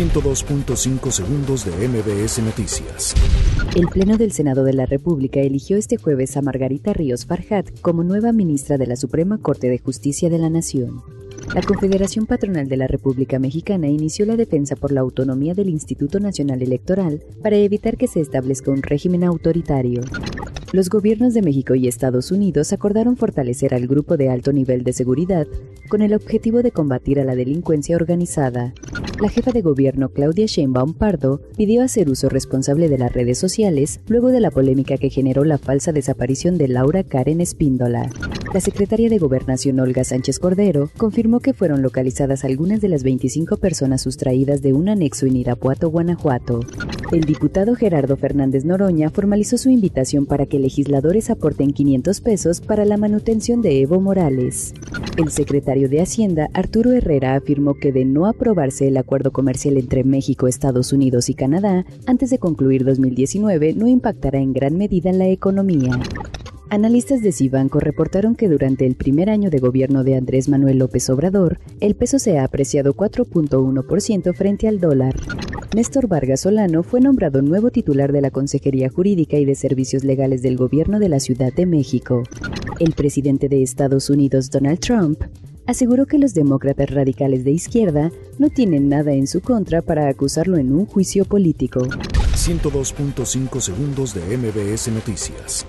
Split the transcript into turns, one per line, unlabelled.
102.5 segundos de MBS Noticias.
El Pleno del Senado de la República eligió este jueves a Margarita Ríos Farjat como nueva ministra de la Suprema Corte de Justicia de la Nación. La Confederación Patronal de la República Mexicana inició la defensa por la autonomía del Instituto Nacional Electoral para evitar que se establezca un régimen autoritario. Los gobiernos de México y Estados Unidos acordaron fortalecer al grupo de alto nivel de seguridad con el objetivo de combatir a la delincuencia organizada. La jefa de gobierno Claudia Sheinbaum Pardo pidió hacer uso responsable de las redes sociales luego de la polémica que generó la falsa desaparición de Laura Karen Espíndola. La secretaria de Gobernación Olga Sánchez Cordero confirmó que fueron localizadas algunas de las 25 personas sustraídas de un anexo en Irapuato, Guanajuato. El diputado Gerardo Fernández Noroña formalizó su invitación para que legisladores aporten 500 pesos para la manutención de Evo Morales. El secretario de Hacienda, Arturo Herrera, afirmó que de no aprobarse el acuerdo comercial entre México, Estados Unidos y Canadá, antes de concluir 2019 no impactará en gran medida la economía. Analistas de Cibanco reportaron que durante el primer año de gobierno de Andrés Manuel López Obrador, el peso se ha apreciado 4.1% frente al dólar. Néstor Vargas Solano fue nombrado nuevo titular de la Consejería Jurídica y de Servicios Legales del Gobierno de la Ciudad de México. El presidente de Estados Unidos, Donald Trump, aseguró que los demócratas radicales de izquierda no tienen nada en su contra para acusarlo en un juicio político.
102.5 segundos de MBS Noticias.